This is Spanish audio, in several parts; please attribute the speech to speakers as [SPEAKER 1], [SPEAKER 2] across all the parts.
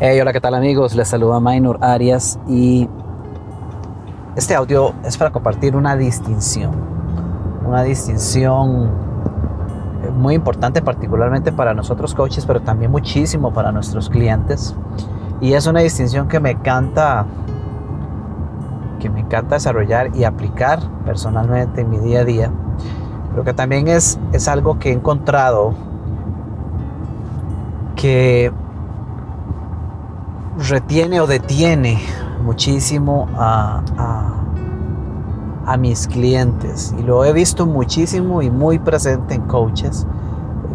[SPEAKER 1] Hey, hola, ¿qué tal amigos? Les saluda Minor Arias y este audio es para compartir una distinción, una distinción muy importante particularmente para nosotros coaches, pero también muchísimo para nuestros clientes. Y es una distinción que me encanta que me encanta desarrollar y aplicar personalmente en mi día a día, pero que también es, es algo que he encontrado que retiene o detiene muchísimo a, a, mis clientes. Y lo he visto muchísimo y muy presente en coaches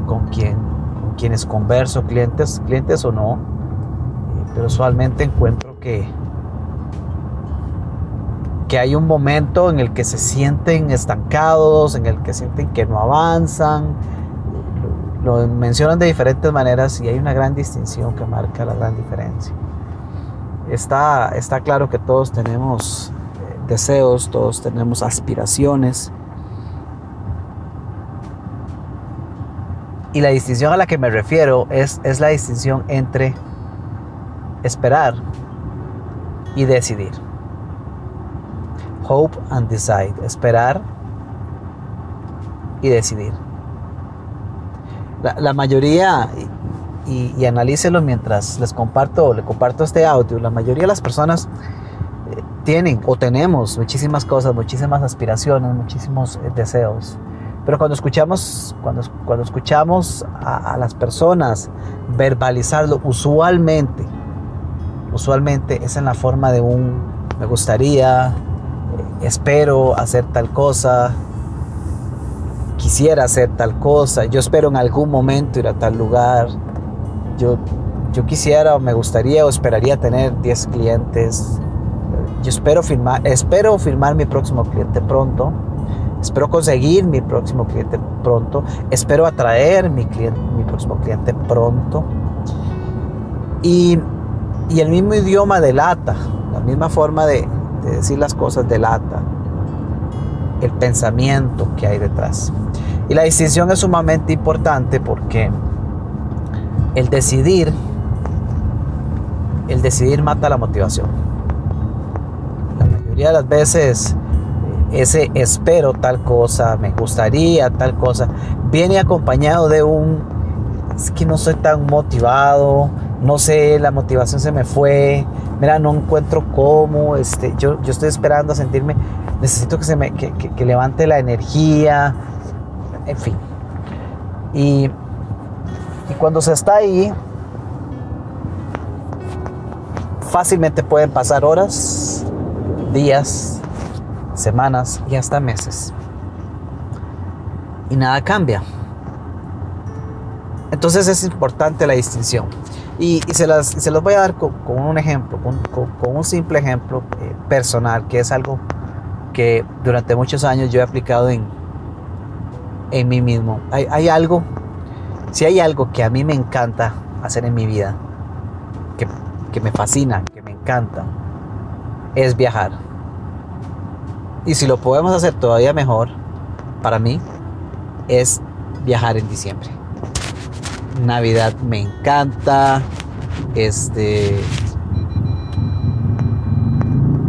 [SPEAKER 1] con, con quienes converso, clientes, clientes o no, eh, pero usualmente encuentro que, que hay un momento en el que se sienten estancados, en el que sienten que no avanzan, lo mencionan de diferentes maneras y hay una gran distinción que marca la gran diferencia. Está, está claro que todos tenemos eh, deseos, todos tenemos aspiraciones. Y la distinción a la que me refiero es, es la distinción entre esperar y decidir. Hope and decide. Esperar y decidir. La, mayoría, y, y analícelo mientras les comparto, le comparto este audio. La mayoría de las personas eh, tienen o tenemos muchísimas cosas, muchísimas aspiraciones, muchísimos eh, deseos. Pero cuando escuchamos, cuando, cuando escuchamos a, a, las personas verbalizarlo, usualmente, usualmente es en la forma de un me gustaría, eh, espero hacer tal cosa, quisiera hacer tal cosa, yo espero en algún momento ir a tal lugar, yo, yo quisiera o me gustaría o esperaría tener 10 clientes. Yo espero firmar, espero firmar mi próximo cliente pronto. Espero conseguir mi próximo cliente pronto. Espero atraer mi, cliente, mi próximo cliente pronto. Y, y, el mismo idioma delata, la misma forma de, de decir las cosas delata el pensamiento que hay detrás. Y la distinción es sumamente importante porque el decidir, el decidir mata la motivación. La mayoría de las veces ese espero tal cosa, me gustaría tal cosa, viene acompañado de un, es que no soy tan motivado, no sé, la motivación se me fue, mira, no encuentro cómo, este, yo, yo estoy esperando a sentirme, necesito que, se me, que, que, que levante la energía, en fin. Y y cuando se está ahí, fácilmente pueden pasar horas, días, semanas y hasta meses. Y nada cambia. Entonces es importante la distinción. Y, se, las, se los voy a dar con, un ejemplo, con, un simple ejemplo eh, personal, que es algo que durante muchos años yo he aplicado en, en mí mismo. Hay, hay algo si hay algo que a mí me encanta hacer en mi vida, que, que me fascina, que me encanta, es viajar. Y si lo podemos hacer todavía mejor, para mí, es viajar en diciembre. Navidad me encanta. Este.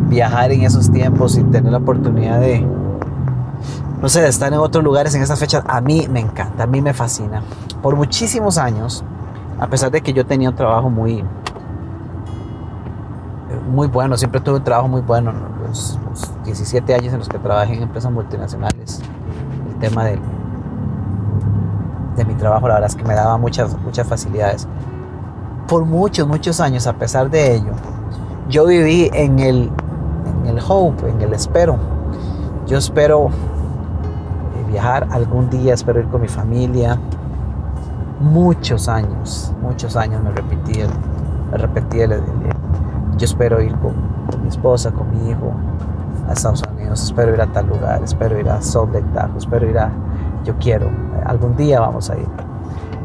[SPEAKER 1] Viajar en esos tiempos y tener la oportunidad de. No sé, de estar en otros lugares en esas fechas, a mí me encanta, a mí me fascina por muchísimos años, a pesar de que yo tenía un trabajo muy, muy bueno, siempre tuve un trabajo muy bueno, los, los 17 años en los que trabajé en empresas multinacionales, el tema de, de mi trabajo, la verdad es que me daba muchas, muchas facilidades. Por muchos, muchos años, a pesar de ello, yo viví en el, en el hope, en el espero. Yo espero viajar algún día, espero ir con mi familia, muchos años, muchos años me repetí, el, me repetí el, el, yo espero ir con, con, mi esposa, con mi hijo a Estados Unidos, espero ir a tal lugar, espero ir a Salt Lake Tahoe, espero ir a, yo quiero, algún día vamos a ir.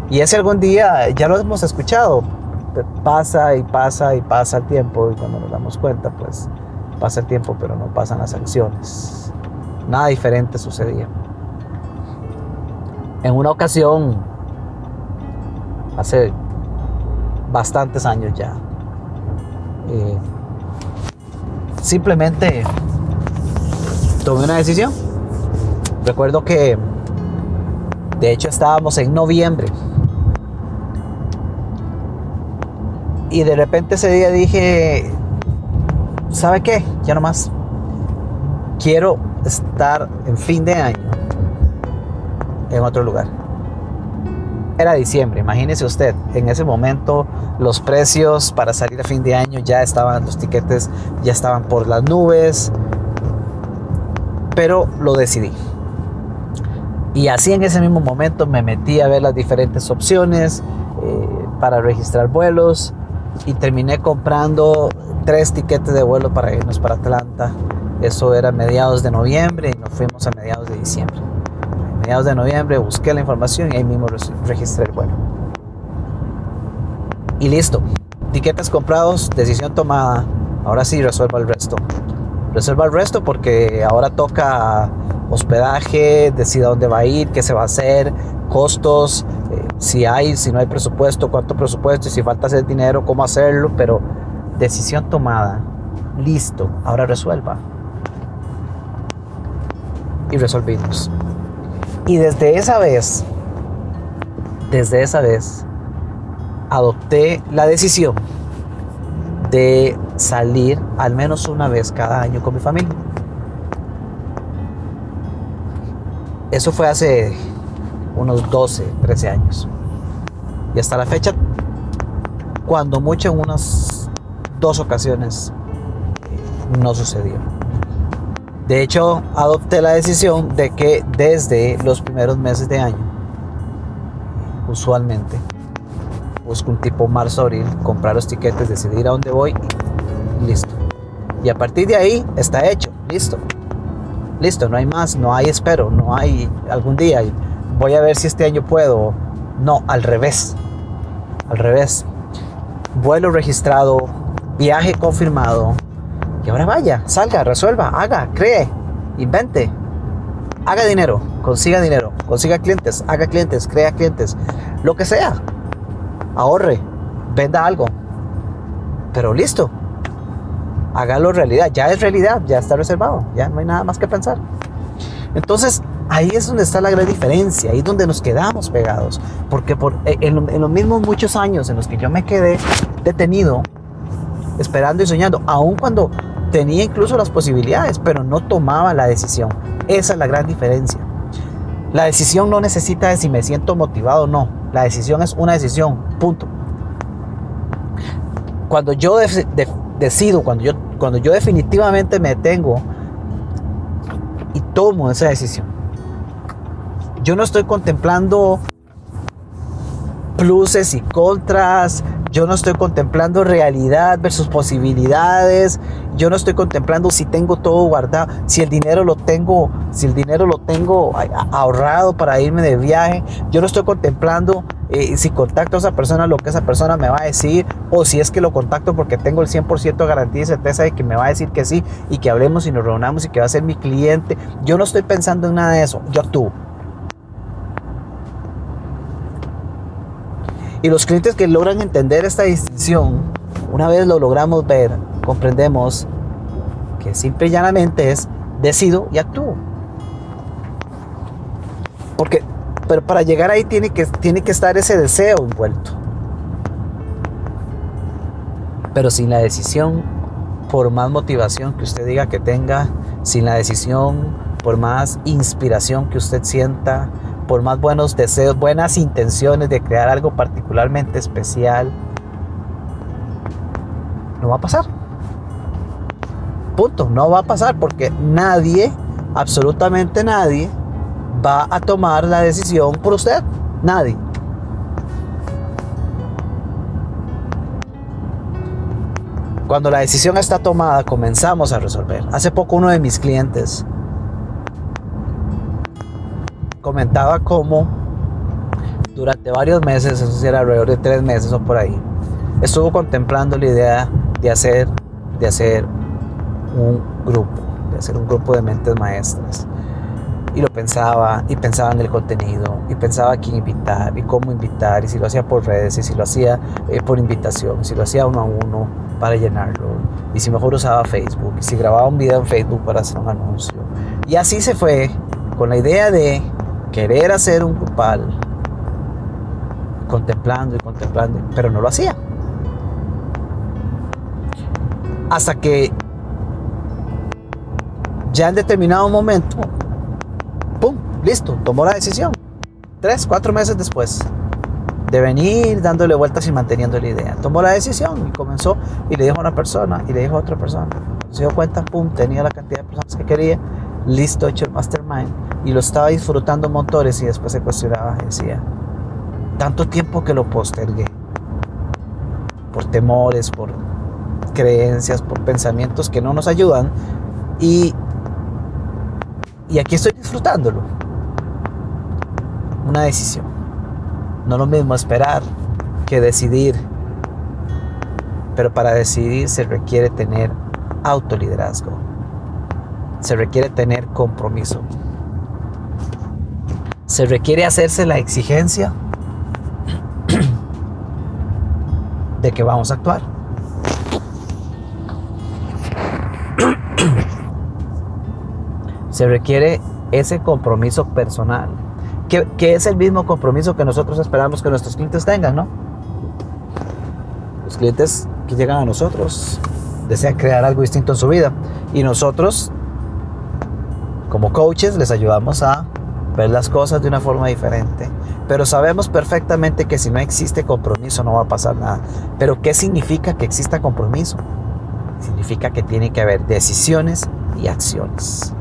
[SPEAKER 1] Y ese algún día ya lo hemos escuchado, pasa y pasa y pasa el tiempo y cuando nos damos cuenta, pues pasa el tiempo, pero no pasan las acciones. Nada diferente sucedía. En una ocasión hace bastantes años ya. Eh, simplemente tomé una decisión. Recuerdo que, de hecho, estábamos en noviembre. Y de repente ese día dije, ¿sabe qué? Ya no más. Quiero estar en fin de año en otro lugar. Era diciembre, imagínese usted, en ese momento los precios para salir a fin de año ya estaban, los tiquetes ya estaban por las nubes, pero lo decidí. Y así en ese mismo momento me metí a ver las diferentes opciones eh, para registrar vuelos y terminé comprando tres tiquetes de vuelo para irnos para Atlanta. Eso era mediados de noviembre y nos fuimos a mediados de diciembre mediados de noviembre busqué la información y ahí mismo registré el vuelo. Y listo. Tiquetes comprados, decisión tomada. Ahora sí resuelva el resto. Resuelva el resto porque ahora toca hospedaje, decida dónde va a ir, qué se va a hacer, costos, eh, si hay, si no hay presupuesto, cuánto presupuesto y si falta hacer dinero, cómo hacerlo, pero decisión tomada. Listo, ahora resuelva. Y resolvimos. Y desde esa vez, desde esa vez, adopté la decisión de salir al menos una vez cada año con mi familia. Eso fue hace unos 12, 13 años. Y hasta la fecha, cuando mucho en unas dos ocasiones, no sucedió. De hecho, adopté la decisión de que desde los primeros meses de año, usualmente, busco un tipo marzo-abril, comprar los tiquetes, decidir a dónde voy y listo. Y a partir de ahí está hecho, listo. Listo, no hay más, no hay espero, no hay algún día. Voy a ver si este año puedo. No, al revés. Al revés. Vuelo registrado, viaje confirmado, y ahora vaya, salga, resuelva, haga, cree, invente, haga dinero, consiga dinero, consiga clientes, haga clientes, crea clientes, lo que sea. Ahorre, venda algo. Pero listo. Hágalo realidad. Ya es realidad, ya está reservado, ya no hay nada más que pensar. Entonces, ahí es donde está la gran diferencia, ahí es donde nos quedamos pegados. Porque por, en, en los mismos muchos años en los que yo me quedé detenido, esperando y soñando, aun cuando tenía incluso las posibilidades, pero no tomaba la decisión. Esa es la gran diferencia. La decisión no necesita de si me siento motivado o no. La decisión es una decisión, punto. Cuando yo decido, cuando yo, cuando yo definitivamente me detengo y tomo esa decisión, yo no estoy contemplando pluses y contras, yo no estoy contemplando realidad versus posibilidades. Yo no estoy contemplando si tengo todo guardado, si el dinero lo tengo, si el dinero lo tengo ahorrado para irme de viaje. Yo no estoy contemplando eh, si contacto a esa persona lo que esa persona me va a decir o si es que lo contacto porque tengo el 100% de garantía y certeza de que me va a decir que sí y que hablemos y nos reunamos y que va a ser mi cliente. Yo no estoy pensando en nada de eso. Yo actúo. Y los clientes que logran entender esta distinción, una vez lo logramos ver, comprendemos que simple y llanamente es decido y actúo. Porque, pero para llegar ahí tiene que, tiene que estar ese deseo envuelto. Pero sin la decisión, por más motivación que usted diga que tenga, sin la decisión, por más inspiración que usted sienta, por más buenos deseos, buenas intenciones de crear algo particularmente especial, no va a pasar. Punto, no va a pasar porque nadie, absolutamente nadie, va a tomar la decisión por usted. Nadie. Cuando la decisión está tomada, comenzamos a resolver. Hace poco uno de mis clientes comentaba cómo durante varios meses, eso era alrededor de tres meses o por ahí, estuvo contemplando la idea de hacer, de hacer un grupo, de hacer un grupo de mentes maestras. Y lo pensaba, y pensaba en el contenido, y pensaba quién invitar, y cómo invitar, y si lo hacía por redes, y si lo hacía eh, por invitación, si lo hacía uno a uno, para llenarlo, y si mejor usaba Facebook, y si grababa un video en Facebook para hacer un anuncio. Y así se fue, con la idea de querer hacer un grupal, contemplando y contemplando, pero no lo hacía. Hasta que ya en determinado momento. Listo, tomó la decisión. Tres, cuatro meses después de venir dándole vueltas y manteniendo la idea. Tomó la decisión y comenzó y le dijo a una persona y le dijo a otra persona. Se dio cuenta, pum, tenía la cantidad de personas que quería, listo, hecho el mastermind y lo estaba disfrutando montones y después se cuestionaba decía, tanto tiempo que lo postergué por temores, por creencias, por pensamientos que no nos ayudan y, y aquí estoy disfrutándolo. Una decisión. No lo mismo esperar que decidir. Pero para decidir se requiere tener autoliderazgo. Se requiere tener compromiso. Se requiere hacerse la exigencia de que vamos a actuar. Se requiere ese compromiso personal que, es el mismo compromiso que nosotros esperamos que nuestros clientes tengan, ¿no? Los clientes que llegan a nosotros desean crear algo distinto en su vida y nosotros, como coaches, les ayudamos a ver las cosas de una forma diferente. Pero sabemos perfectamente que si no existe compromiso no va a pasar nada. Pero ¿qué significa que exista compromiso? Significa que tiene que haber decisiones y acciones.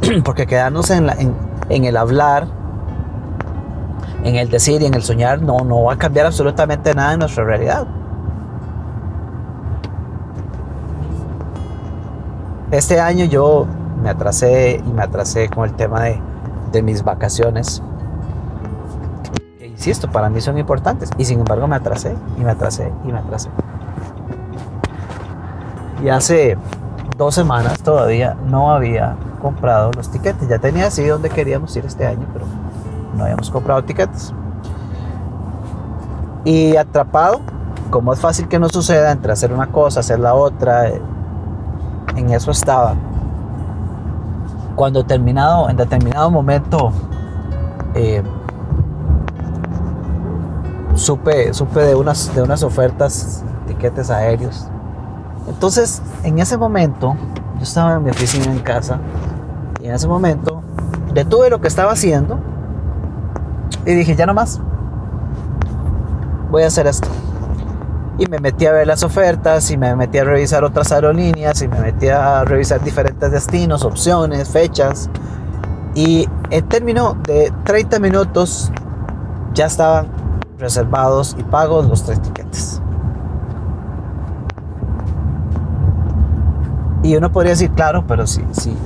[SPEAKER 1] Porque quedarnos en, la, en, en el hablar, en el decir y en el soñar, no, no va a cambiar absolutamente nada en nuestra realidad. Este año yo me atrasé y me atrasé con el tema de, mis vacaciones. Insisto, para mí son importantes. Y sin embargo me atrasé y me atrasé y me atrasé. Y hace dos semanas todavía no había comprado los tiquetes. Ya tenía así donde queríamos ir este año, pero no habíamos comprado tiquetes. Y atrapado, como es fácil que no suceda entre hacer una cosa, hacer la otra, eh, en eso estaba. Cuando terminado, en determinado momento, eh, supe, supe de, unas, de unas ofertas, tiquetes aéreos. Entonces, en ese momento, yo estaba en mi oficina en casa en ese momento detuve lo que estaba haciendo y dije, ya no más. Voy a hacer esto. Y me metí a ver las ofertas y me metí a revisar otras aerolíneas y me metí a revisar diferentes destinos, opciones, fechas. Y en término de 30 minutos ya estaban reservados y pagos los tres tiquetes. Y uno podría decir, claro, pero sí, sí,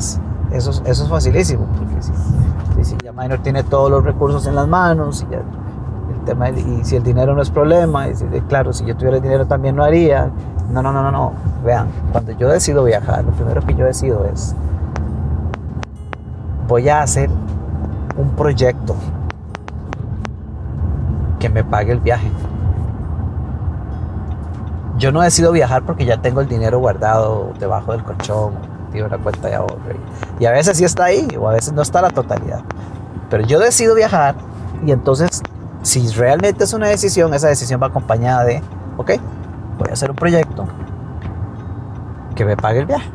[SPEAKER 1] eso, eso es facilísimo, porque si, ya Minor tiene todos los recursos en las manos, y, el tema, y si el dinero no es problema, y si, claro, si yo tuviera el dinero también lo haría. No, no, no, no, no. Vean, cuando yo decido viajar, lo primero que yo decido es, voy a hacer un proyecto que me pague el viaje. Yo no decido viajar porque ya tengo el dinero guardado debajo del colchón, en una cuenta de ahorro. Y a veces sí está ahí, o a veces no está la totalidad. Pero yo decido viajar y entonces, si realmente es una decisión, esa decisión va acompañada de, ok, voy a hacer un proyecto que me pague el viaje.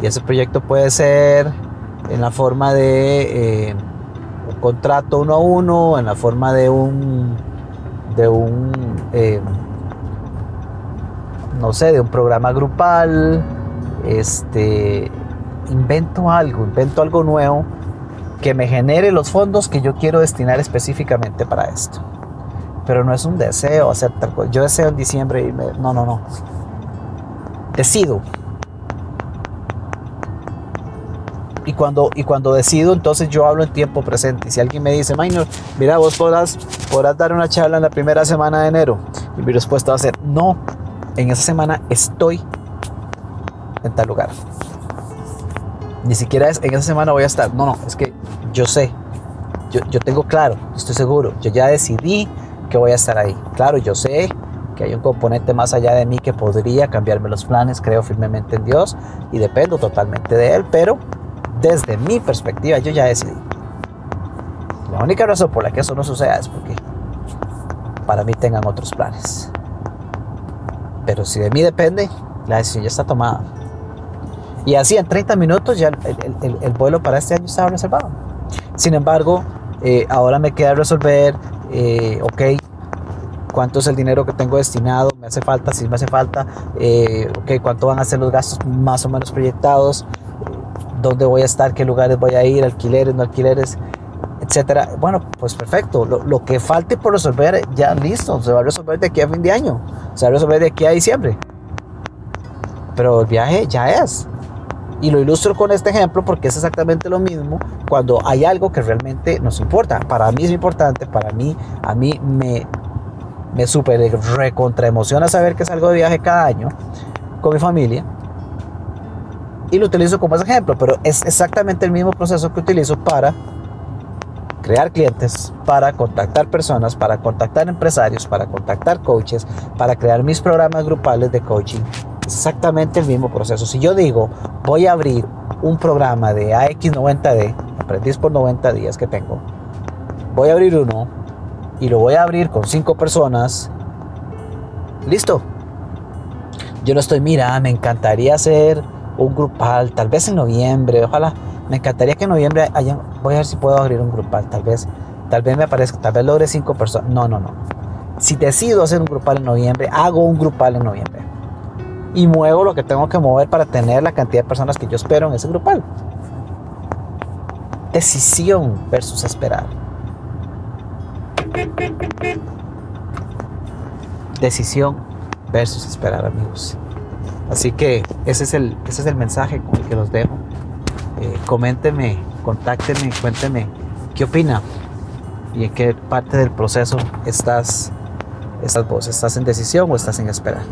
[SPEAKER 1] Y ese proyecto puede ser en la forma de eh, un contrato uno a uno, en la forma de un, de un eh, no sé, de un programa grupal, este, invento algo, invento algo nuevo que me genere los fondos que yo quiero destinar específicamente para esto. Pero no es un deseo hacer tal cosa. Yo deseo en diciembre irme. No, no, no. Decido. Y cuando, y cuando decido, entonces yo hablo en tiempo presente. Y si alguien me dice, Minor, mira, vos podrás, podrás dar una charla en la primera semana de enero. Y mi respuesta va a ser, no, en esa semana estoy en tal lugar. Ni siquiera es en esa semana voy a estar. No, no, es que yo sé. Yo, yo tengo claro, estoy seguro. Yo ya decidí que voy a estar ahí. Claro, yo sé que hay un componente más allá de mí que podría cambiarme los planes. Creo firmemente en Dios y dependo totalmente de Él, pero desde mi perspectiva yo ya decidí. La única razón por la que eso no suceda es porque para mí tengan otros planes. Pero si de mí depende, la decisión ya está tomada. Y así en 30 minutos ya el, vuelo para este año estaba reservado. Sin embargo, eh, ahora me queda resolver, eh, ok, cuánto es el dinero que tengo destinado, me hace falta, si me hace falta, eh, ok, cuánto van a ser los gastos más o menos proyectados, dónde voy a estar, qué lugares voy a ir, alquileres, no alquileres, etcétera. Bueno, pues perfecto. Lo, lo, que falte por resolver, ya listo. Se va a resolver de aquí a fin de año. Se va a resolver de aquí a diciembre. Pero el viaje ya es. Y lo ilustro con este ejemplo porque es exactamente lo mismo cuando hay algo que realmente nos importa. Para mí es importante, para mí, a mí me, me super recontra emociona saber que salgo de viaje cada año con mi familia. Y lo utilizo como ejemplo, pero es exactamente el mismo proceso que utilizo para crear clientes, para contactar personas, para contactar empresarios, para contactar coaches, para crear mis programas grupales de coaching. Exactamente el mismo proceso. Si yo digo, voy a abrir un programa de AX90D, aprendiz por 90 días que tengo, voy a abrir uno y lo voy a abrir con cinco personas, listo. Yo no estoy, mira, me encantaría hacer un grupal, tal vez en noviembre, ojalá me encantaría que en noviembre haya, voy a ver si puedo abrir un grupal, tal vez, tal vez me aparezca, tal vez logre cinco personas. No, no, no. Si decido hacer un grupal en noviembre, hago un grupal en noviembre. Y muevo lo que tengo que mover para tener la cantidad de personas que yo espero en ese grupal. Decisión versus esperar. Decisión versus esperar, amigos. Así que ese es el, ese es el mensaje con el que los dejo eh, coménteme, contácteme, cuénteme qué opina y en qué parte del proceso estás, estás vos. ¿Estás en decisión o estás en esperar?